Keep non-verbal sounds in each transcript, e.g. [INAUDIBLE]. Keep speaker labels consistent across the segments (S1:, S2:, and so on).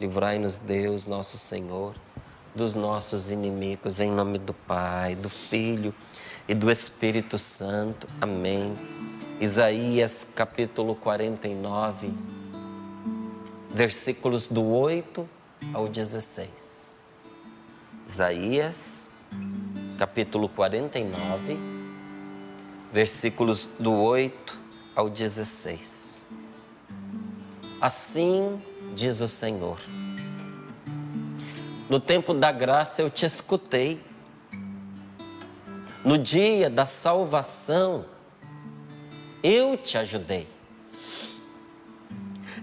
S1: Livrai-nos, Deus, nosso Senhor, dos nossos inimigos, em nome do Pai, do Filho e do Espírito Santo. Amém. Isaías capítulo 49, versículos do 8 ao 16. Isaías capítulo 49, versículos do 8 ao 16. Assim diz o Senhor: No tempo da graça eu te escutei, no dia da salvação eu te ajudei,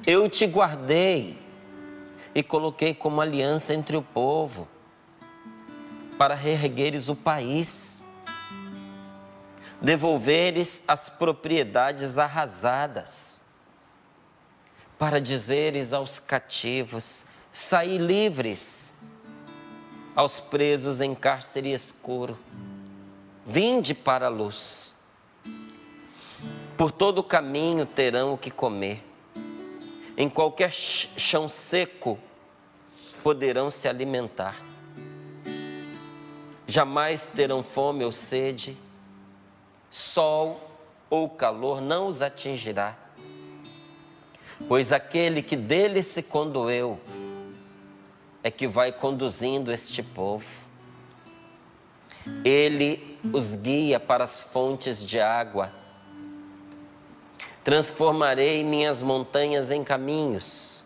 S1: eu te guardei e coloquei como aliança entre o povo para reergueres o país devolveres as propriedades arrasadas, para dizeres aos cativos: saí livres, aos presos em cárcere escuro, vinde para a luz. Por todo o caminho terão o que comer, em qualquer chão seco poderão se alimentar. Jamais terão fome ou sede, sol ou calor não os atingirá, pois aquele que dele se condoeu é que vai conduzindo este povo. Ele os guia para as fontes de água. Transformarei minhas montanhas em caminhos.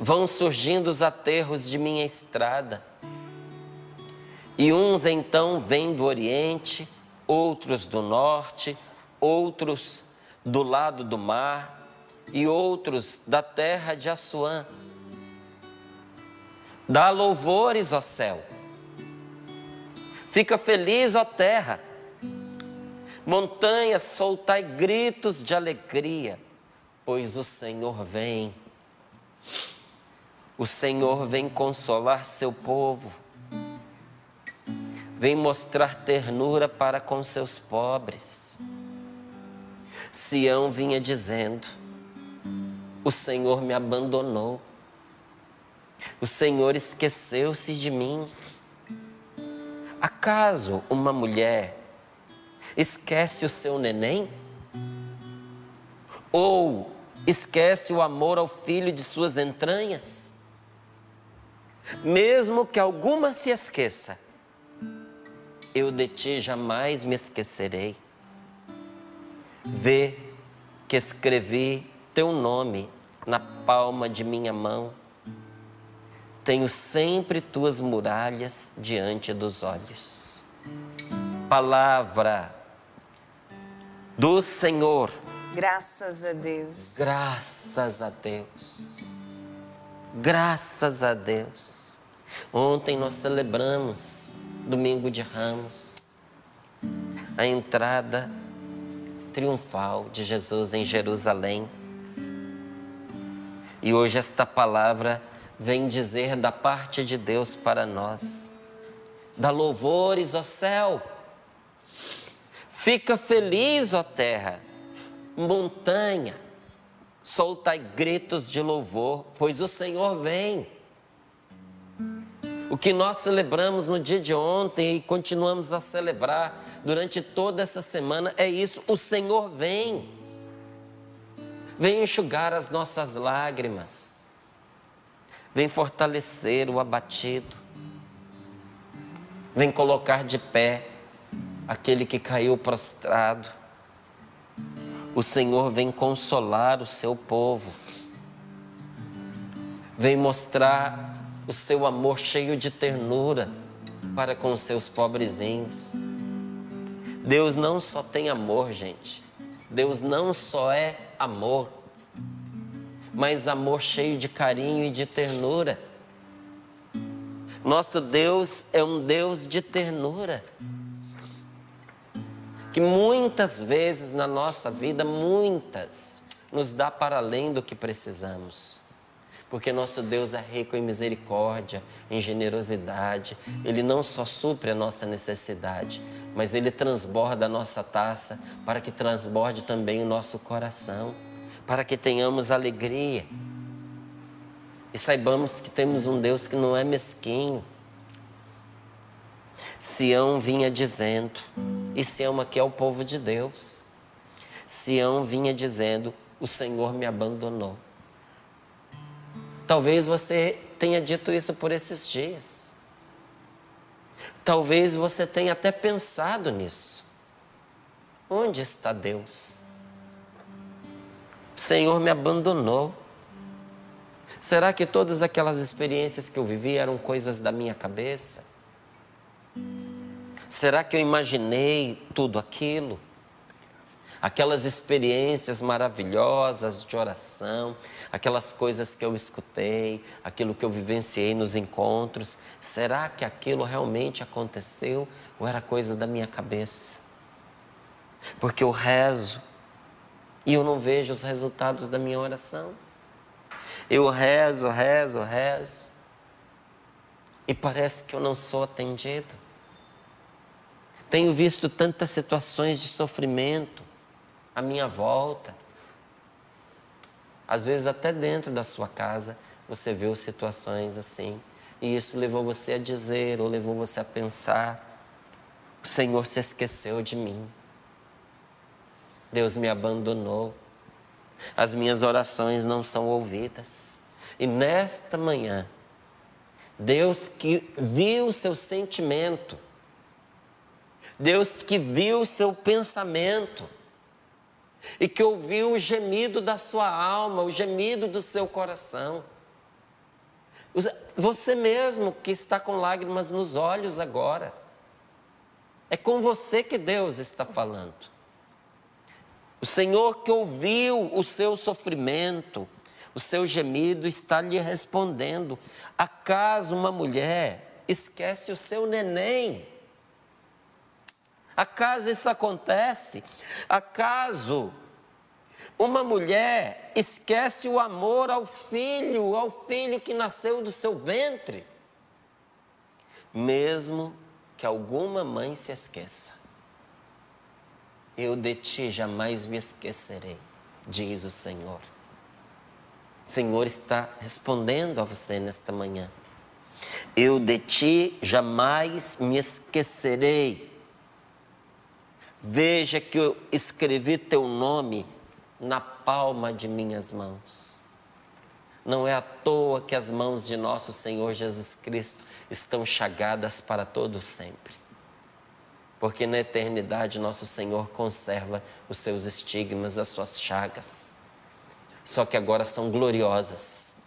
S1: Vão surgindo os aterros de minha estrada. E uns então vêm do Oriente, outros do norte, outros do lado do mar e outros da terra de Assuã. Dá louvores, ó céu. Fica feliz, ó terra. Montanhas, soltai gritos de alegria, pois o Senhor vem. O Senhor vem consolar seu povo vem mostrar ternura para com seus pobres. Sião vinha dizendo: O Senhor me abandonou, o Senhor esqueceu-se de mim. Acaso uma mulher esquece o seu neném? Ou esquece o amor ao filho de suas entranhas? Mesmo que alguma se esqueça, eu de ti jamais me esquecerei. Vê que escrevi teu nome na palma de minha mão. Tenho sempre tuas muralhas diante dos olhos. Palavra do Senhor.
S2: Graças a Deus.
S1: Graças a Deus. Graças a Deus. Ontem nós celebramos domingo de Ramos, a entrada triunfal de Jesus em Jerusalém. E hoje esta palavra vem dizer da parte de Deus para nós: dá louvores, ó céu, fica feliz, ó terra, montanha, soltai gritos de louvor, pois o Senhor vem. O que nós celebramos no dia de ontem e continuamos a celebrar durante toda essa semana é isso: o Senhor vem. Vem enxugar as nossas lágrimas. Vem fortalecer o abatido. Vem colocar de pé aquele que caiu prostrado. O Senhor vem consolar o seu povo. Vem mostrar o seu amor cheio de ternura para com os seus pobrezinhos. Deus não só tem amor, gente. Deus não só é amor, mas amor cheio de carinho e de ternura. Nosso Deus é um Deus de ternura. Que muitas vezes na nossa vida, muitas, nos dá para além do que precisamos porque nosso Deus é rico em misericórdia, em generosidade. Ele não só supre a nossa necessidade, mas ele transborda a nossa taça para que transborde também o nosso coração, para que tenhamos alegria. E saibamos que temos um Deus que não é mesquinho. Sião vinha dizendo, e Sião aqui é o povo de Deus. Sião vinha dizendo: O Senhor me abandonou. Talvez você tenha dito isso por esses dias. Talvez você tenha até pensado nisso. Onde está Deus? O Senhor me abandonou. Será que todas aquelas experiências que eu vivi eram coisas da minha cabeça? Será que eu imaginei tudo aquilo? Aquelas experiências maravilhosas de oração, aquelas coisas que eu escutei, aquilo que eu vivenciei nos encontros, será que aquilo realmente aconteceu ou era coisa da minha cabeça? Porque eu rezo e eu não vejo os resultados da minha oração. Eu rezo, rezo, rezo. E parece que eu não sou atendido. Tenho visto tantas situações de sofrimento à minha volta. Às vezes, até dentro da sua casa, você vê situações assim. E isso levou você a dizer, ou levou você a pensar: o Senhor se esqueceu de mim. Deus me abandonou as minhas orações não são ouvidas. E nesta manhã, Deus que viu o seu sentimento, Deus que viu o seu pensamento, e que ouviu o gemido da sua alma, o gemido do seu coração. Você mesmo que está com lágrimas nos olhos agora, é com você que Deus está falando. O Senhor que ouviu o seu sofrimento, o seu gemido, está lhe respondendo: acaso uma mulher esquece o seu neném? Acaso isso acontece? Acaso uma mulher esquece o amor ao filho, ao filho que nasceu do seu ventre? Mesmo que alguma mãe se esqueça eu de ti jamais me esquecerei, diz o Senhor. O Senhor está respondendo a você nesta manhã. Eu de ti jamais me esquecerei. Veja que eu escrevi teu nome na palma de minhas mãos. Não é à toa que as mãos de nosso Senhor Jesus Cristo estão chagadas para todo sempre porque na eternidade nosso Senhor conserva os seus estigmas, as suas chagas. Só que agora são gloriosas.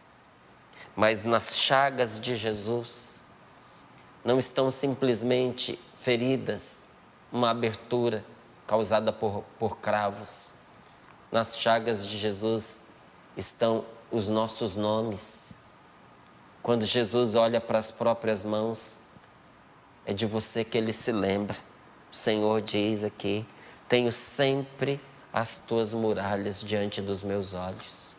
S1: Mas nas chagas de Jesus não estão simplesmente feridas, uma abertura causada por, por cravos. Nas chagas de Jesus estão os nossos nomes. Quando Jesus olha para as próprias mãos, é de você que ele se lembra. O Senhor diz aqui: tenho sempre as tuas muralhas diante dos meus olhos.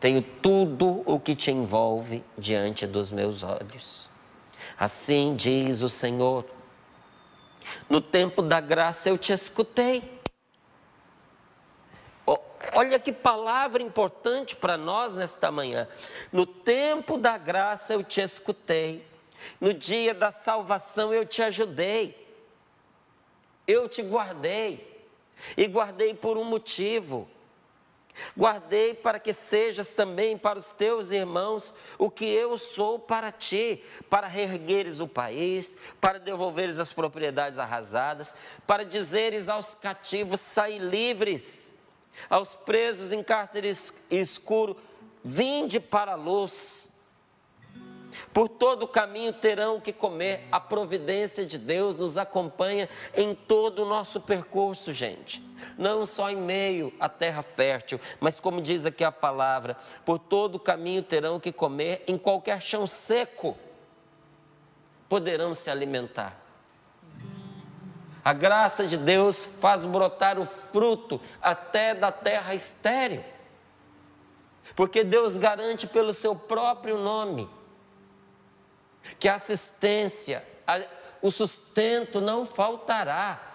S1: Tenho tudo o que te envolve diante dos meus olhos. Assim diz o Senhor. No tempo da graça eu te escutei. Olha que palavra importante para nós nesta manhã. No tempo da graça eu te escutei. No dia da salvação eu te ajudei, eu te guardei, e guardei por um motivo. Guardei para que sejas também para os teus irmãos o que eu sou para ti, para reergueres o país, para devolveres as propriedades arrasadas, para dizeres aos cativos: saí livres, aos presos em cárcere escuro, vinde para a luz. Por todo o caminho terão que comer. A providência de Deus nos acompanha em todo o nosso percurso, gente. Não só em meio à terra fértil, mas como diz aqui a palavra, por todo o caminho terão que comer em qualquer chão seco. Poderão se alimentar. A graça de Deus faz brotar o fruto até da terra estéril. Porque Deus garante pelo seu próprio nome que a assistência, a, o sustento não faltará.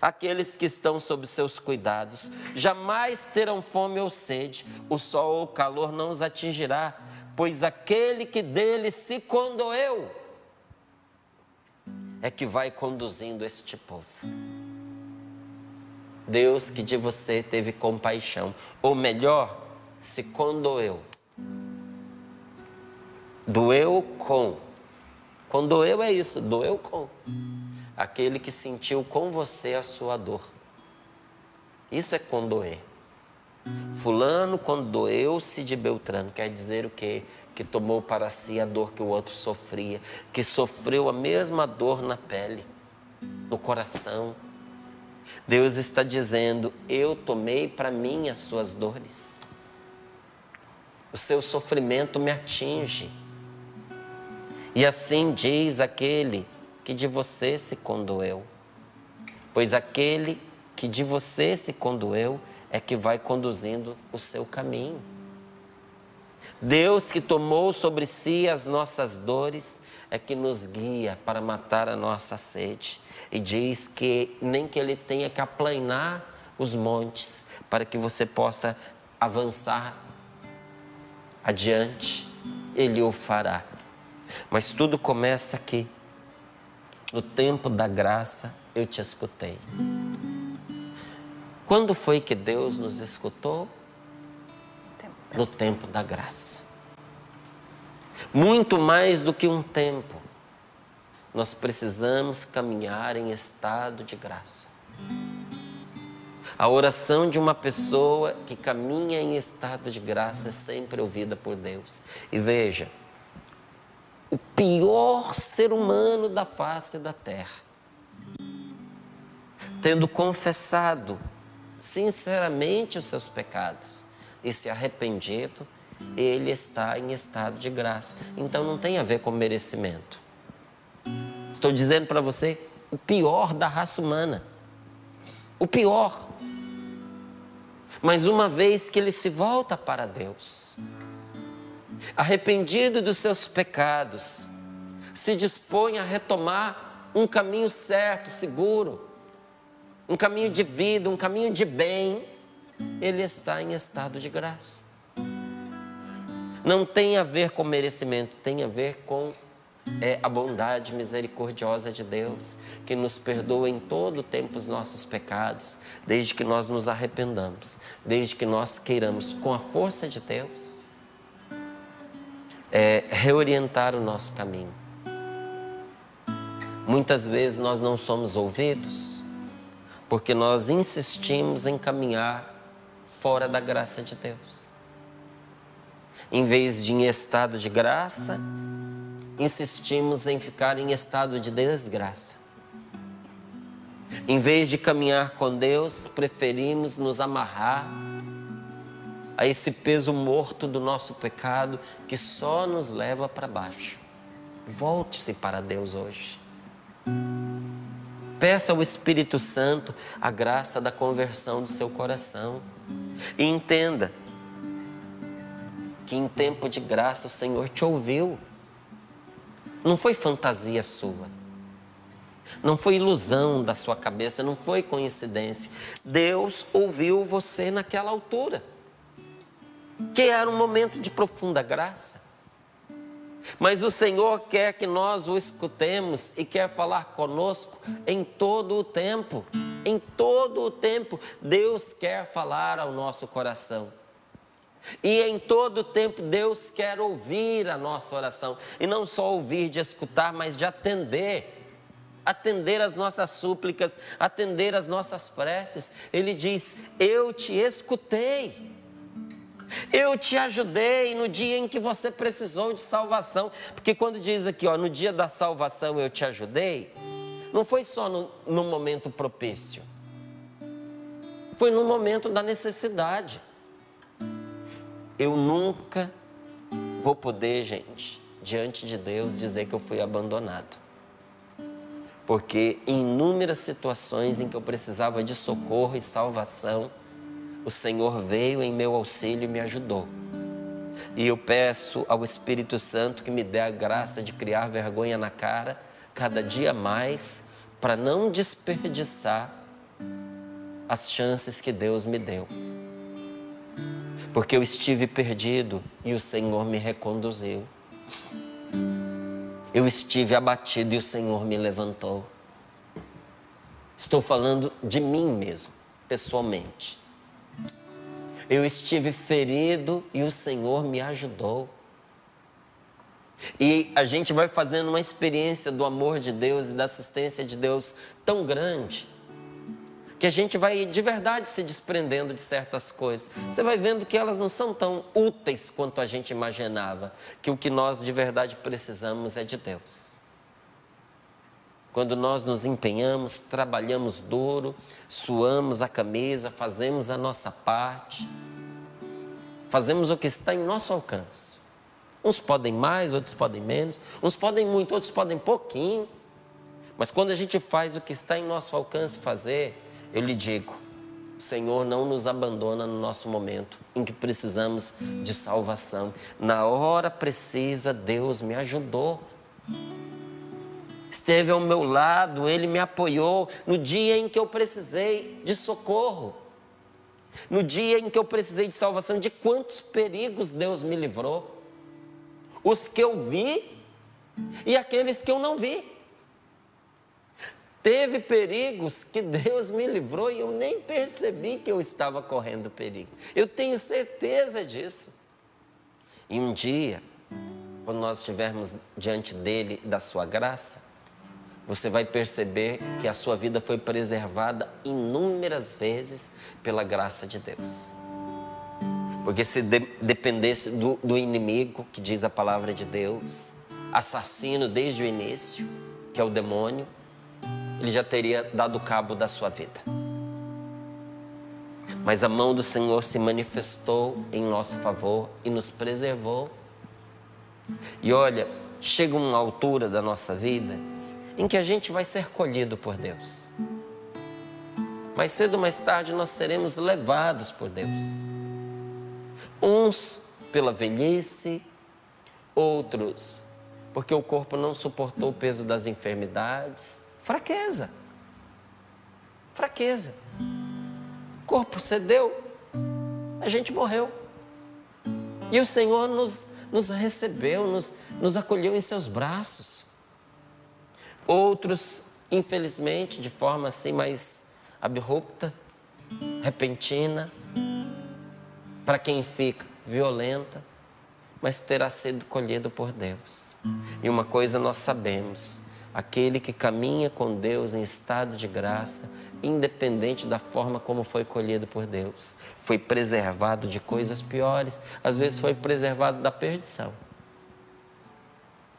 S1: Aqueles que estão sob seus cuidados jamais terão fome ou sede, o sol ou o calor não os atingirá, pois aquele que dele se condoeu é que vai conduzindo este povo. Deus que de você teve compaixão, ou melhor, se condoeu. Doeu com. Condoeu é isso, doeu com. Aquele que sentiu com você a sua dor. Isso é condoer. Fulano condoeu-se de Beltrano, quer dizer o quê? Que tomou para si a dor que o outro sofria, que sofreu a mesma dor na pele, no coração. Deus está dizendo: Eu tomei para mim as suas dores. O seu sofrimento me atinge. E assim diz aquele que de você se condoeu. Pois aquele que de você se condoeu é que vai conduzindo o seu caminho. Deus que tomou sobre si as nossas dores é que nos guia para matar a nossa sede. E diz que nem que ele tenha que aplanar os montes para que você possa avançar adiante, ele o fará. Mas tudo começa aqui. No tempo da graça eu te escutei. Quando foi que Deus nos escutou? No tempo da graça. Muito mais do que um tempo, nós precisamos caminhar em estado de graça. A oração de uma pessoa que caminha em estado de graça é sempre ouvida por Deus. E veja, pior ser humano da face da terra, tendo confessado sinceramente os seus pecados e se arrependido, ele está em estado de graça. Então não tem a ver com merecimento. Estou dizendo para você o pior da raça humana. O pior. Mas uma vez que ele se volta para Deus, arrependido dos seus pecados, se dispõe a retomar um caminho certo, seguro, um caminho de vida, um caminho de bem, ele está em estado de graça. Não tem a ver com merecimento, tem a ver com é, a bondade misericordiosa de Deus, que nos perdoa em todo o tempo os nossos pecados, desde que nós nos arrependamos, desde que nós queiramos, com a força de Deus, é, reorientar o nosso caminho. Muitas vezes nós não somos ouvidos porque nós insistimos em caminhar fora da graça de Deus. Em vez de em estado de graça, insistimos em ficar em estado de desgraça. Em vez de caminhar com Deus, preferimos nos amarrar a esse peso morto do nosso pecado que só nos leva para baixo. Volte-se para Deus hoje. Peça ao Espírito Santo a graça da conversão do seu coração. E entenda que em tempo de graça o Senhor te ouviu. Não foi fantasia sua. Não foi ilusão da sua cabeça, não foi coincidência. Deus ouviu você naquela altura, que era um momento de profunda graça. Mas o Senhor quer que nós o escutemos e quer falar conosco em todo o tempo. Em todo o tempo, Deus quer falar ao nosso coração. E em todo o tempo, Deus quer ouvir a nossa oração. E não só ouvir, de escutar, mas de atender. Atender as nossas súplicas, atender as nossas preces. Ele diz: Eu te escutei. Eu te ajudei no dia em que você precisou de salvação. Porque quando diz aqui, ó, no dia da salvação eu te ajudei, não foi só no, no momento propício. Foi no momento da necessidade. Eu nunca vou poder, gente, diante de Deus, dizer que eu fui abandonado. Porque em inúmeras situações em que eu precisava de socorro e salvação, o Senhor veio em meu auxílio e me ajudou. E eu peço ao Espírito Santo que me dê a graça de criar vergonha na cara cada dia mais, para não desperdiçar as chances que Deus me deu. Porque eu estive perdido e o Senhor me reconduziu. Eu estive abatido e o Senhor me levantou. Estou falando de mim mesmo, pessoalmente. Eu estive ferido e o Senhor me ajudou. E a gente vai fazendo uma experiência do amor de Deus e da assistência de Deus tão grande que a gente vai de verdade se desprendendo de certas coisas. Você vai vendo que elas não são tão úteis quanto a gente imaginava, que o que nós de verdade precisamos é de Deus. Quando nós nos empenhamos, trabalhamos duro, suamos a camisa, fazemos a nossa parte, fazemos o que está em nosso alcance. Uns podem mais, outros podem menos, uns podem muito, outros podem pouquinho. Mas quando a gente faz o que está em nosso alcance fazer, eu lhe digo, o Senhor não nos abandona no nosso momento em que precisamos de salvação. Na hora precisa, Deus me ajudou. Esteve ao meu lado, Ele me apoiou no dia em que eu precisei de socorro. No dia em que eu precisei de salvação, de quantos perigos Deus me livrou? Os que eu vi e aqueles que eu não vi. Teve perigos que Deus me livrou e eu nem percebi que eu estava correndo perigo. Eu tenho certeza disso. E um dia, quando nós estivermos diante dele, da sua graça, você vai perceber que a sua vida foi preservada inúmeras vezes pela graça de Deus. Porque se de, dependesse do, do inimigo, que diz a palavra de Deus, assassino desde o início, que é o demônio, ele já teria dado cabo da sua vida. Mas a mão do Senhor se manifestou em nosso favor e nos preservou. E olha, chega uma altura da nossa vida em que a gente vai ser colhido por Deus. Mais cedo ou mais tarde nós seremos levados por Deus. Uns pela velhice, outros porque o corpo não suportou o peso das enfermidades, Fraqueza. Fraqueza. O corpo cedeu, a gente morreu. E o Senhor nos, nos recebeu, nos, nos acolheu em seus braços. Outros, infelizmente, de forma assim mais abrupta, repentina, para quem fica violenta, mas terá sido colhido por Deus. E uma coisa nós sabemos: aquele que caminha com Deus em estado de graça, independente da forma como foi colhido por Deus, foi preservado de coisas piores, às vezes foi preservado da perdição.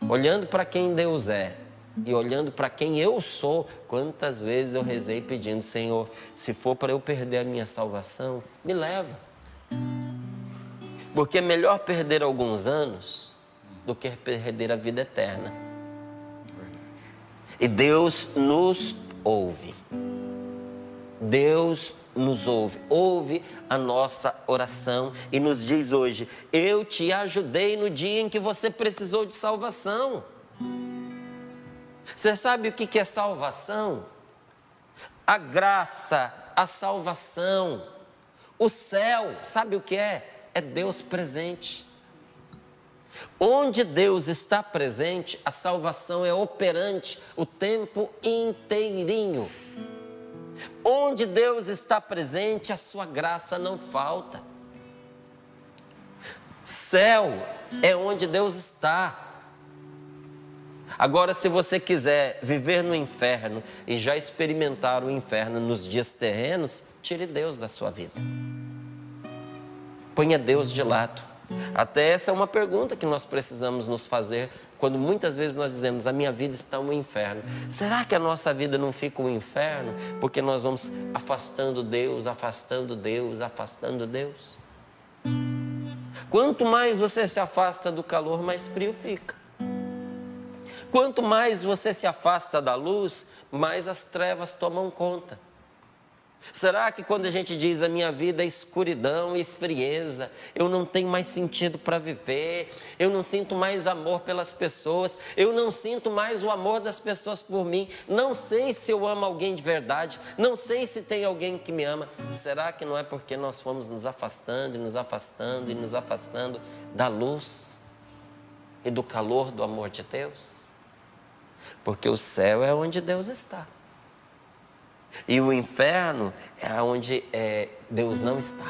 S1: Olhando para quem Deus é e olhando para quem eu sou, quantas vezes eu rezei pedindo, Senhor, se for para eu perder a minha salvação, me leva. Porque é melhor perder alguns anos do que perder a vida eterna. E Deus nos ouve. Deus nos ouve, ouve a nossa oração e nos diz hoje: Eu te ajudei no dia em que você precisou de salvação. Você sabe o que é salvação? A graça, a salvação, o céu, sabe o que é? É Deus presente. Onde Deus está presente, a salvação é operante o tempo inteirinho. Onde Deus está presente, a sua graça não falta. Céu é onde Deus está. Agora, se você quiser viver no inferno e já experimentar o inferno nos dias terrenos, tire Deus da sua vida. Ponha Deus de lado. Até essa é uma pergunta que nós precisamos nos fazer quando muitas vezes nós dizemos a minha vida está um inferno. Será que a nossa vida não fica um inferno porque nós vamos afastando Deus, afastando Deus, afastando Deus? Quanto mais você se afasta do calor, mais frio fica. Quanto mais você se afasta da luz, mais as trevas tomam conta. Será que quando a gente diz a minha vida é escuridão e frieza, eu não tenho mais sentido para viver, eu não sinto mais amor pelas pessoas, eu não sinto mais o amor das pessoas por mim, não sei se eu amo alguém de verdade, não sei se tem alguém que me ama. Será que não é porque nós fomos nos afastando e nos afastando e nos afastando da luz e do calor do amor de Deus? Porque o céu é onde Deus está. E o inferno é onde é, Deus não está.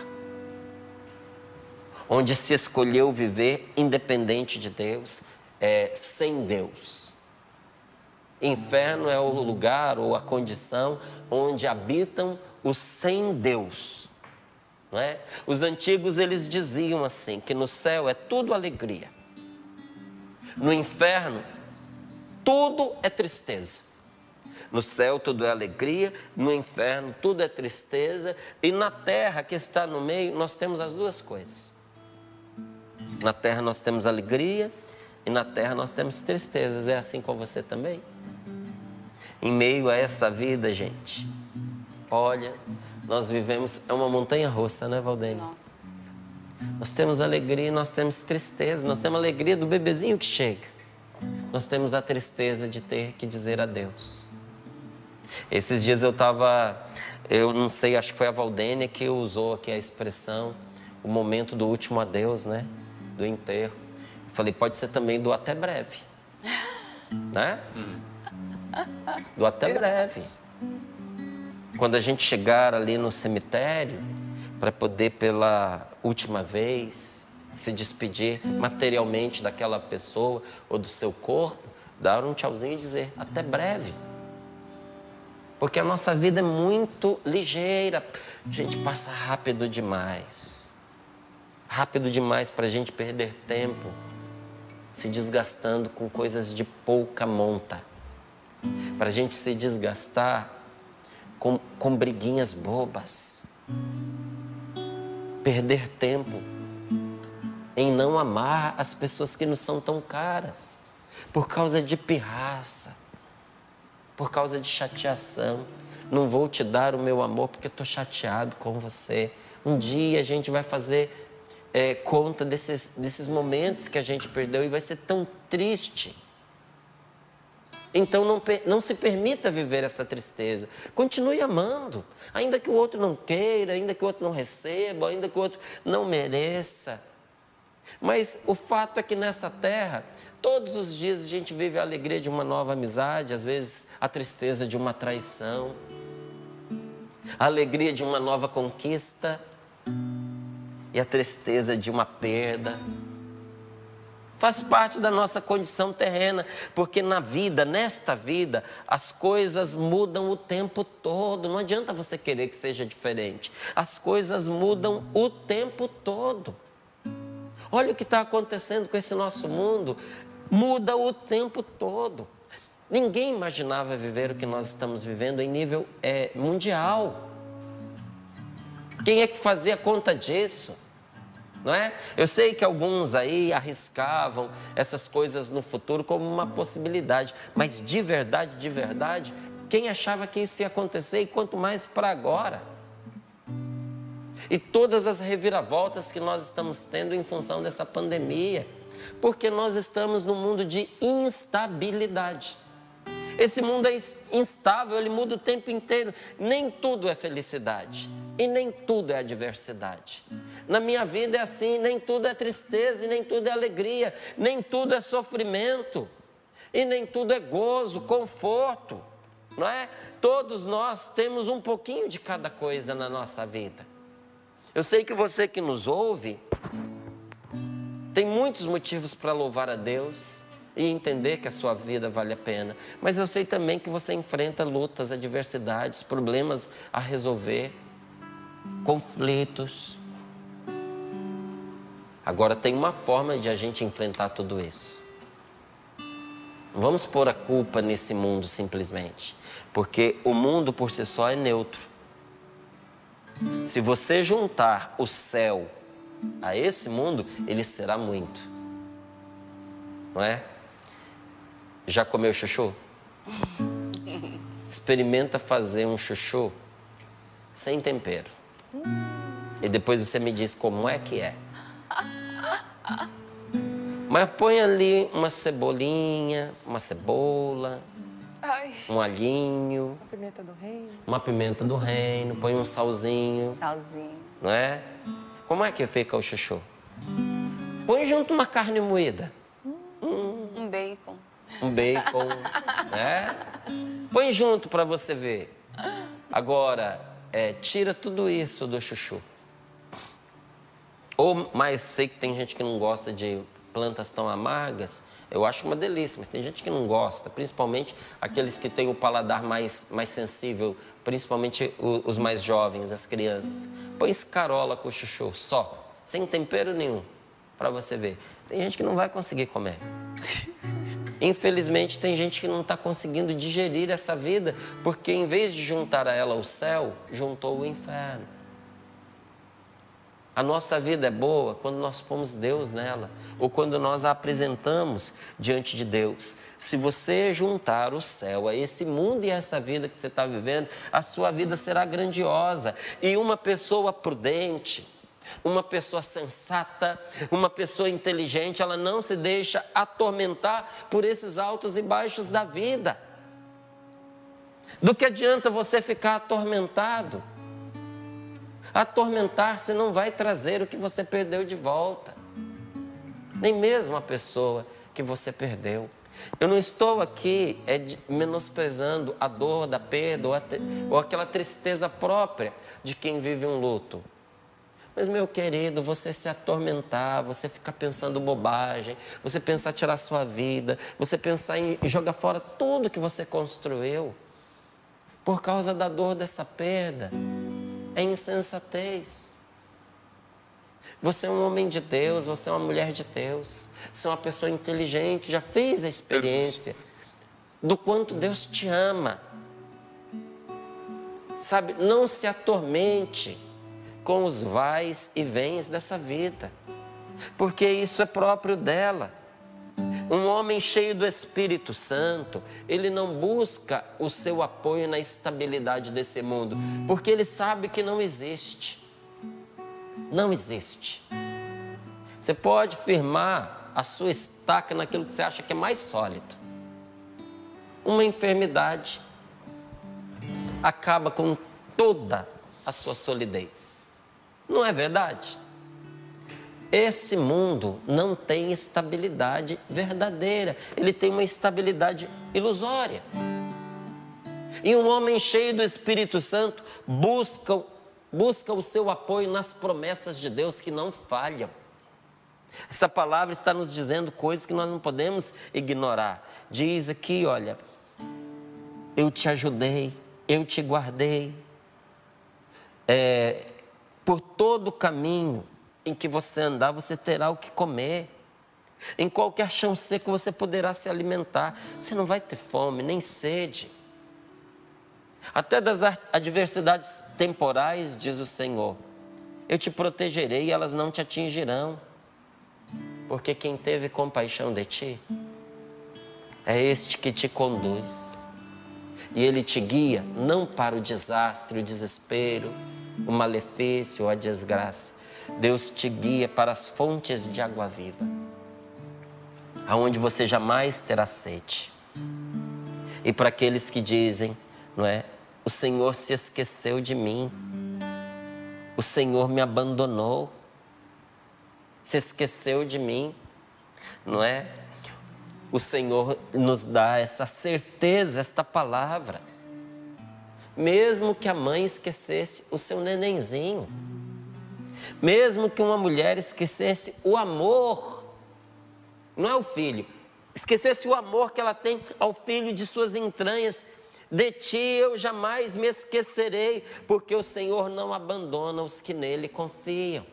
S1: Onde se escolheu viver independente de Deus, é, sem Deus. Inferno é o lugar ou a condição onde habitam os sem Deus. Não é? Os antigos eles diziam assim que no céu é tudo alegria. No inferno tudo é tristeza. No céu tudo é alegria, no inferno tudo é tristeza, e na terra que está no meio nós temos as duas coisas. Na terra nós temos alegria e na terra nós temos tristezas. É assim com você também? Em meio a essa vida, gente, olha, nós vivemos, é uma montanha russa, né, Valdênia?
S2: Nossa.
S1: Nós temos alegria, nós temos tristeza, nós temos alegria do bebezinho que chega. Nós temos a tristeza de ter que dizer adeus. Esses dias eu estava, eu não sei, acho que foi a Valdênia que usou aqui a expressão, o momento do último adeus, né? Do enterro. Eu falei, pode ser também do até breve. [LAUGHS] né? Do até breve. Quando a gente chegar ali no cemitério, para poder pela última vez se despedir materialmente daquela pessoa ou do seu corpo, dar um tchauzinho e dizer até breve. Porque a nossa vida é muito ligeira. A gente passa rápido demais. Rápido demais para a gente perder tempo se desgastando com coisas de pouca monta. Para a gente se desgastar com, com briguinhas bobas. Perder tempo em não amar as pessoas que nos são tão caras, por causa de pirraça por causa de chateação. Não vou te dar o meu amor porque estou chateado com você. Um dia a gente vai fazer é, conta desses, desses momentos que a gente perdeu e vai ser tão triste. Então não, não se permita viver essa tristeza. Continue amando, ainda que o outro não queira, ainda que o outro não receba, ainda que o outro não mereça. Mas o fato é que nessa terra Todos os dias a gente vive a alegria de uma nova amizade, às vezes a tristeza de uma traição, a alegria de uma nova conquista e a tristeza de uma perda. Faz parte da nossa condição terrena, porque na vida, nesta vida, as coisas mudam o tempo todo. Não adianta você querer que seja diferente. As coisas mudam o tempo todo. Olha o que está acontecendo com esse nosso mundo muda o tempo todo. Ninguém imaginava viver o que nós estamos vivendo em nível é, mundial. Quem é que fazia conta disso? Não é? Eu sei que alguns aí arriscavam essas coisas no futuro como uma possibilidade, mas de verdade, de verdade, quem achava que isso ia acontecer e quanto mais para agora? E todas as reviravoltas que nós estamos tendo em função dessa pandemia porque nós estamos num mundo de instabilidade. Esse mundo é instável, ele muda o tempo inteiro. Nem tudo é felicidade e nem tudo é adversidade. Na minha vida é assim: nem tudo é tristeza e nem tudo é alegria, nem tudo é sofrimento e nem tudo é gozo, conforto, não é? Todos nós temos um pouquinho de cada coisa na nossa vida. Eu sei que você que nos ouve tem muitos motivos para louvar a Deus e entender que a sua vida vale a pena. Mas eu sei também que você enfrenta lutas, adversidades, problemas a resolver, conflitos. Agora tem uma forma de a gente enfrentar tudo isso. Não vamos pôr a culpa nesse mundo simplesmente, porque o mundo por si só é neutro. Se você juntar o céu a esse mundo, ele será muito. Não é? Já comeu chuchu? [LAUGHS] Experimenta fazer um chuchu sem tempero. E depois você me diz como é que é. [LAUGHS] Mas põe ali uma cebolinha, uma cebola,
S2: Ai.
S1: um alhinho,
S3: Uma pimenta do reino.
S1: uma pimenta do reino, põe um salzinho,
S2: Salzinho.
S1: não é? Como é que fica o chuchu? Põe junto uma carne moída,
S2: Um bacon.
S1: um bacon, [LAUGHS] né? Põe junto para você ver. Agora, é, tira tudo isso do chuchu. Ou, mas sei que tem gente que não gosta de plantas tão amargas. Eu acho uma delícia, mas tem gente que não gosta, principalmente aqueles que têm o paladar mais, mais sensível, principalmente o- os mais jovens, as crianças. Põe escarola com chuchu, só, sem tempero nenhum, para você ver. Tem gente que não vai conseguir comer. Infelizmente, tem gente que não está conseguindo digerir essa vida, porque em vez de juntar a ela o céu, juntou o inferno. A nossa vida é boa quando nós pomos Deus nela, ou quando nós a apresentamos diante de Deus. Se você juntar o céu a esse mundo e a essa vida que você está vivendo, a sua vida será grandiosa. E uma pessoa prudente, uma pessoa sensata, uma pessoa inteligente, ela não se deixa atormentar por esses altos e baixos da vida. Do que adianta você ficar atormentado? Atormentar-se não vai trazer o que você perdeu de volta, nem mesmo a pessoa que você perdeu. Eu não estou aqui é, menosprezando a dor da perda ou, a ou aquela tristeza própria de quem vive um luto. Mas, meu querido, você se atormentar, você ficar pensando bobagem, você pensar tirar sua vida, você pensar em jogar fora tudo que você construiu, por causa da dor dessa perda, é insensatez. Você é um homem de Deus, você é uma mulher de Deus, você é uma pessoa inteligente, já fez a experiência do quanto Deus te ama. Sabe, não se atormente com os vais e vens dessa vida, porque isso é próprio dela. Um homem cheio do Espírito Santo, ele não busca o seu apoio na estabilidade desse mundo, porque ele sabe que não existe. Não existe. Você pode firmar a sua estaca naquilo que você acha que é mais sólido. Uma enfermidade acaba com toda a sua solidez. Não é verdade? Esse mundo não tem estabilidade verdadeira, ele tem uma estabilidade ilusória. E um homem cheio do Espírito Santo busca, busca o seu apoio nas promessas de Deus que não falham. Essa palavra está nos dizendo coisas que nós não podemos ignorar. Diz aqui, olha, eu te ajudei, eu te guardei. É, por todo o caminho em que você andar, você terá o que comer. Em qualquer chão seco você poderá se alimentar. Você não vai ter fome, nem sede. Até das adversidades temporais, diz o Senhor, eu te protegerei e elas não te atingirão. Porque quem teve compaixão de ti é este que te conduz. E ele te guia não para o desastre, o desespero, o malefício ou a desgraça. Deus te guia para as fontes de água viva, aonde você jamais terá sede. E para aqueles que dizem, não é? O Senhor se esqueceu de mim. O Senhor me abandonou. Se esqueceu de mim, não é? O Senhor nos dá essa certeza, esta palavra. Mesmo que a mãe esquecesse o seu nenenzinho, mesmo que uma mulher esquecesse o amor, não é o filho, esquecesse o amor que ela tem ao filho de suas entranhas, de ti eu jamais me esquecerei, porque o Senhor não abandona os que nele confiam.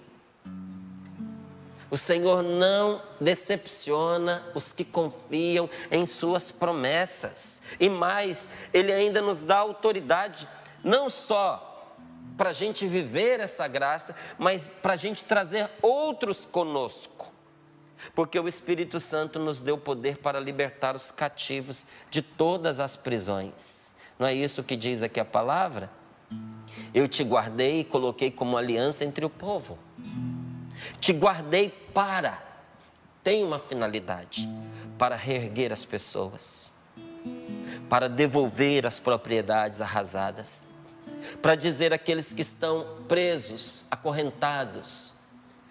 S1: O Senhor não decepciona os que confiam em Suas promessas. E mais, Ele ainda nos dá autoridade, não só para a gente viver essa graça, mas para a gente trazer outros conosco. Porque o Espírito Santo nos deu poder para libertar os cativos de todas as prisões. Não é isso que diz aqui a palavra? Eu te guardei e coloquei como aliança entre o povo. Te guardei para, tem uma finalidade, para reerguer as pessoas, para devolver as propriedades arrasadas, para dizer àqueles que estão presos, acorrentados,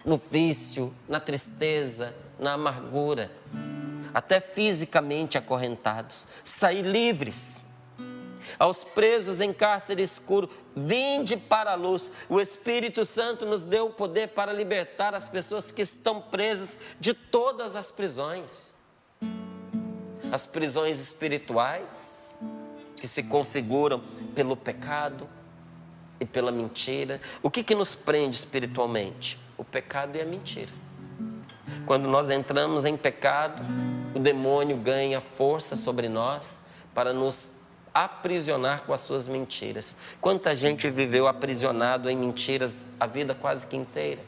S1: no vício, na tristeza, na amargura, até fisicamente acorrentados, sair livres. Aos presos em cárcere escuro, vinde para a luz. O Espírito Santo nos deu o poder para libertar as pessoas que estão presas de todas as prisões. As prisões espirituais, que se configuram pelo pecado e pela mentira. O que, que nos prende espiritualmente? O pecado e a mentira. Quando nós entramos em pecado, o demônio ganha força sobre nós para nos aprisionar com as suas mentiras. Quanta gente viveu aprisionado em mentiras a vida quase que inteira.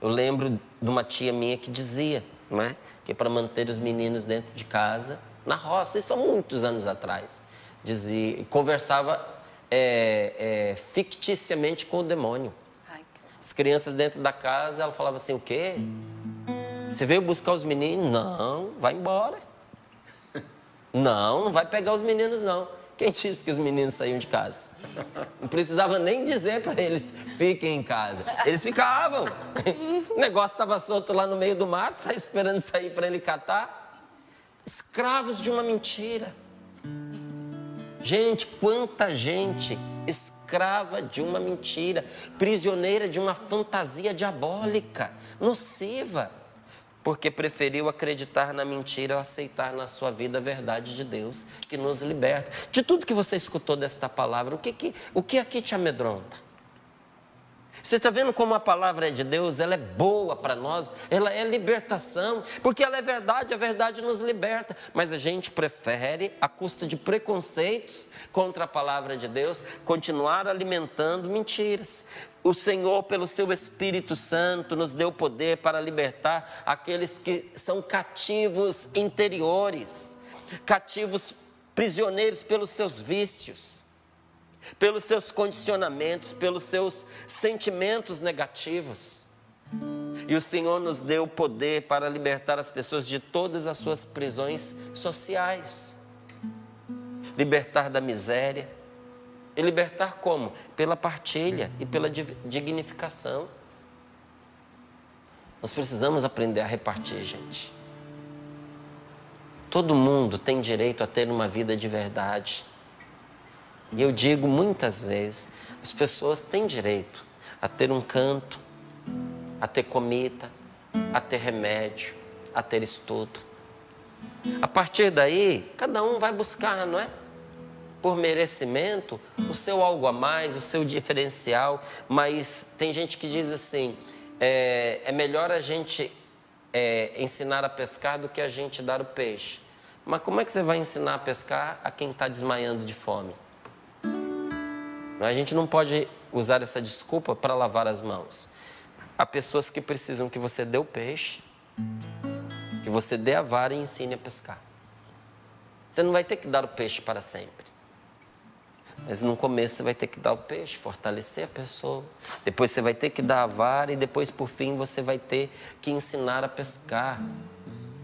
S1: Eu lembro de uma tia minha que dizia, não é? que para manter os meninos dentro de casa, na roça, isso há muitos anos atrás, dizia, conversava é, é, ficticiamente com o demônio. As crianças dentro da casa, ela falava assim: o quê? Você veio buscar os meninos? Não, vai embora. [LAUGHS] Não, não vai pegar os meninos, não. Quem disse que os meninos saíam de casa? Não precisava nem dizer para eles fiquem em casa. Eles ficavam. [LAUGHS] O negócio estava solto lá no meio do mato, só esperando sair para ele catar. Escravos de uma mentira. Gente, quanta gente escrava de uma mentira, prisioneira de uma fantasia diabólica, nociva porque preferiu acreditar na mentira ou aceitar na sua vida a verdade de Deus que nos liberta. De tudo que você escutou desta palavra, o que, que, o que aqui te amedronta? Você está vendo como a palavra de Deus, ela é boa para nós, ela é libertação, porque ela é verdade, a verdade nos liberta, mas a gente prefere, à custa de preconceitos contra a palavra de Deus, continuar alimentando mentiras. O Senhor, pelo seu Espírito Santo, nos deu poder para libertar aqueles que são cativos interiores, cativos prisioneiros pelos seus vícios pelos seus condicionamentos, pelos seus sentimentos negativos. E o Senhor nos deu o poder para libertar as pessoas de todas as suas prisões sociais. Libertar da miséria. E libertar como? Pela partilha e pela dignificação. Nós precisamos aprender a repartir, gente. Todo mundo tem direito a ter uma vida de verdade. E eu digo muitas vezes: as pessoas têm direito a ter um canto, a ter comida, a ter remédio, a ter estudo. A partir daí, cada um vai buscar, não é? Por merecimento, o seu algo a mais, o seu diferencial. Mas tem gente que diz assim: é, é melhor a gente é, ensinar a pescar do que a gente dar o peixe. Mas como é que você vai ensinar a pescar a quem está desmaiando de fome? A gente não pode usar essa desculpa para lavar as mãos. Há pessoas que precisam que você dê o peixe, que você dê a vara e ensine a pescar. Você não vai ter que dar o peixe para sempre. Mas no começo você vai ter que dar o peixe, fortalecer a pessoa. Depois você vai ter que dar a vara e depois, por fim, você vai ter que ensinar a pescar.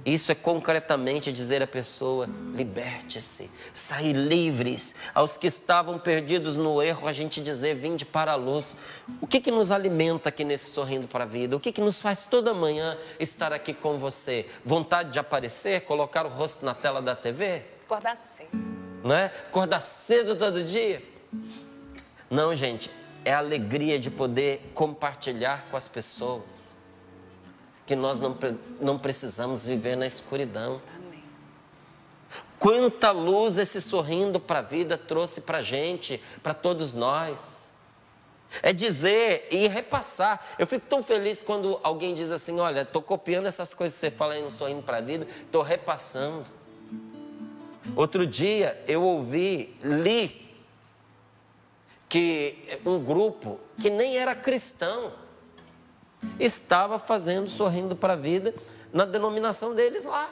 S1: Isso é concretamente dizer à pessoa: liberte-se, sair livres. Aos que estavam perdidos no erro, a gente dizer: vinde para a luz. O que, que nos alimenta aqui nesse sorrindo para a vida? O que, que nos faz toda manhã estar aqui com você? Vontade de aparecer, colocar o rosto na tela da TV?
S2: Acordar cedo.
S1: Não é? Acordar cedo todo dia? Não, gente, é a alegria de poder compartilhar com as pessoas que nós não, não precisamos viver na escuridão. Amém. Quanta luz esse sorrindo para a vida trouxe para a gente, para todos nós. É dizer e repassar. Eu fico tão feliz quando alguém diz assim: Olha, estou copiando essas coisas que você fala aí no Sorrindo para a Vida, estou repassando. Outro dia eu ouvi, li, que um grupo que nem era cristão, estava fazendo sorrindo para a vida na denominação deles lá.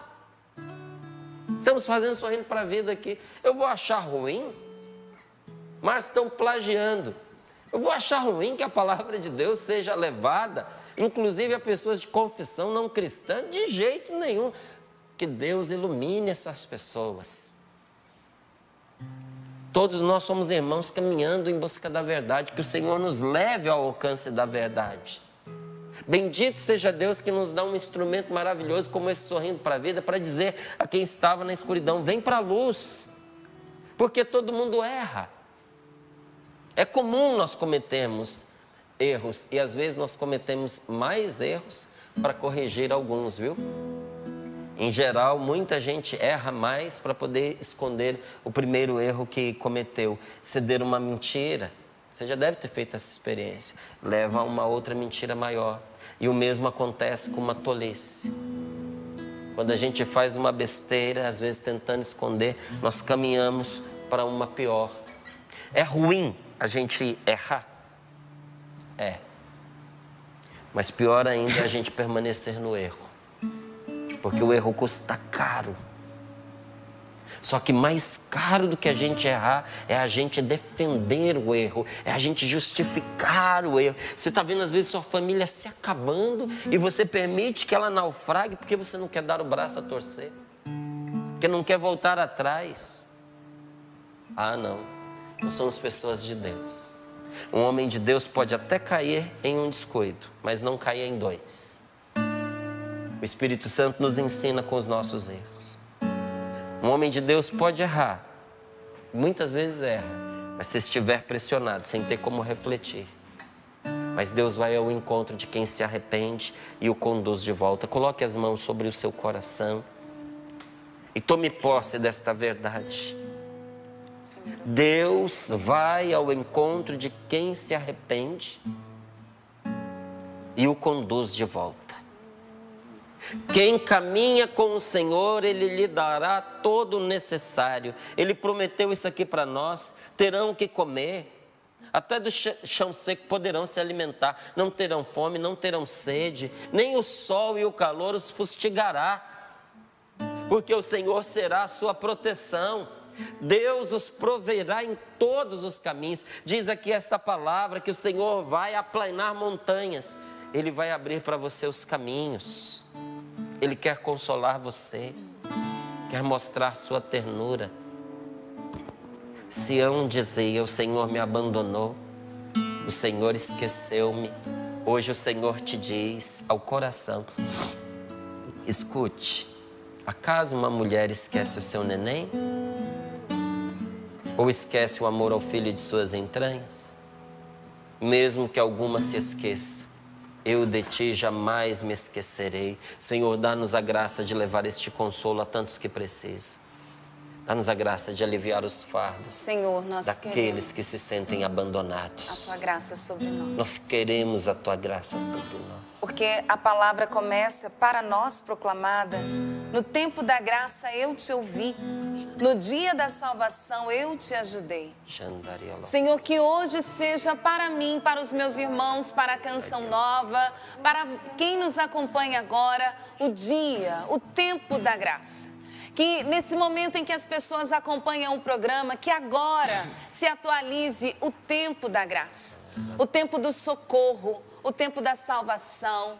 S1: Estamos fazendo sorrindo para a vida aqui. Eu vou achar ruim? mas estão plagiando. Eu vou achar ruim que a palavra de Deus seja levada, inclusive a pessoas de confissão não cristã, de jeito nenhum. Que Deus ilumine essas pessoas. Todos nós somos irmãos caminhando em busca da verdade, que o Senhor nos leve ao alcance da verdade. Bendito seja Deus que nos dá um instrumento maravilhoso como esse sorrindo para a vida, para dizer a quem estava na escuridão: vem para a luz, porque todo mundo erra. É comum nós cometermos erros e às vezes nós cometemos mais erros para corrigir alguns, viu? Em geral, muita gente erra mais para poder esconder o primeiro erro que cometeu, ceder uma mentira. Você já deve ter feito essa experiência. Leva a uma outra mentira maior. E o mesmo acontece com uma tolice. Quando a gente faz uma besteira, às vezes tentando esconder, nós caminhamos para uma pior. É ruim a gente errar? É. Mas pior ainda é a gente permanecer no erro. Porque o erro custa caro. Só que mais caro do que a gente errar é a gente defender o erro, é a gente justificar o erro. Você está vendo, às vezes, sua família se acabando e você permite que ela naufrague porque você não quer dar o braço a torcer, porque não quer voltar atrás. Ah, não. Nós somos pessoas de Deus. Um homem de Deus pode até cair em um descuido, mas não cair em dois. O Espírito Santo nos ensina com os nossos erros. Um homem de Deus pode errar, muitas vezes erra, mas se estiver pressionado, sem ter como refletir. Mas Deus vai ao encontro de quem se arrepende e o conduz de volta. Coloque as mãos sobre o seu coração e tome posse desta verdade. Deus vai ao encontro de quem se arrepende e o conduz de volta. Quem caminha com o Senhor, Ele lhe dará todo o necessário. Ele prometeu isso aqui para nós: terão que comer, até do chão seco poderão se alimentar, não terão fome, não terão sede, nem o sol e o calor os fustigará, porque o Senhor será a sua proteção. Deus os proverá em todos os caminhos. Diz aqui esta palavra que o Senhor vai aplanar montanhas. Ele vai abrir para você os caminhos. Ele quer consolar você. Quer mostrar sua ternura. Sião dizia: O Senhor me abandonou. O Senhor esqueceu-me. Hoje o Senhor te diz ao coração: Escute, acaso uma mulher esquece o seu neném? Ou esquece o amor ao filho de suas entranhas? Mesmo que alguma se esqueça, eu de ti jamais me esquecerei. Senhor, dá-nos a graça de levar este consolo a tantos que precisam. Dá-nos a graça de aliviar os fardos.
S2: Senhor, nós
S1: daqueles que se sentem abandonados.
S2: A tua graça sobre nós.
S1: Nós queremos a tua graça sobre nós.
S2: Porque a palavra começa para nós proclamada. No tempo da graça eu te ouvi. No dia da salvação eu te ajudei. Senhor, que hoje seja para mim, para os meus irmãos, para a canção nova, para quem nos acompanha agora, o dia, o tempo da graça que nesse momento em que as pessoas acompanham o programa, que agora se atualize o tempo da graça, o tempo do socorro, o tempo da salvação,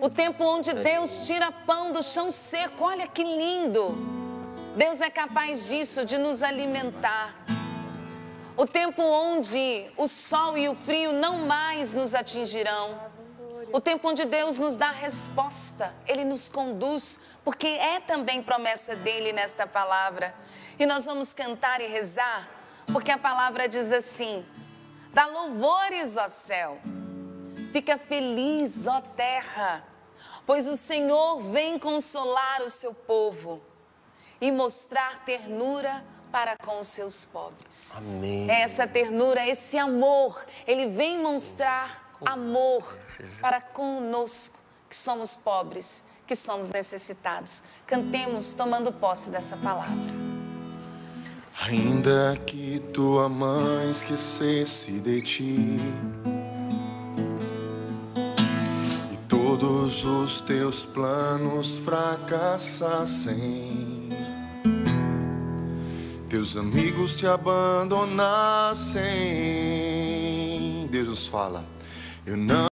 S2: o tempo onde Deus tira pão do chão seco. Olha que lindo! Deus é capaz disso, de nos alimentar. O tempo onde o sol e o frio não mais nos atingirão. O tempo onde Deus nos dá resposta, Ele nos conduz porque é também promessa dele nesta palavra. E nós vamos cantar e rezar, porque a palavra diz assim: dá louvores, ó céu, fica feliz, ó terra, pois o Senhor vem consolar o seu povo e mostrar ternura para com os seus pobres.
S1: Amém.
S2: É essa ternura, esse amor, ele vem mostrar amor para conosco que somos pobres que somos necessitados. Cantemos tomando posse dessa palavra.
S3: Ainda que tua mãe esquecesse de ti e todos os teus planos fracassassem, Teus amigos te abandonassem. Deus nos fala, eu não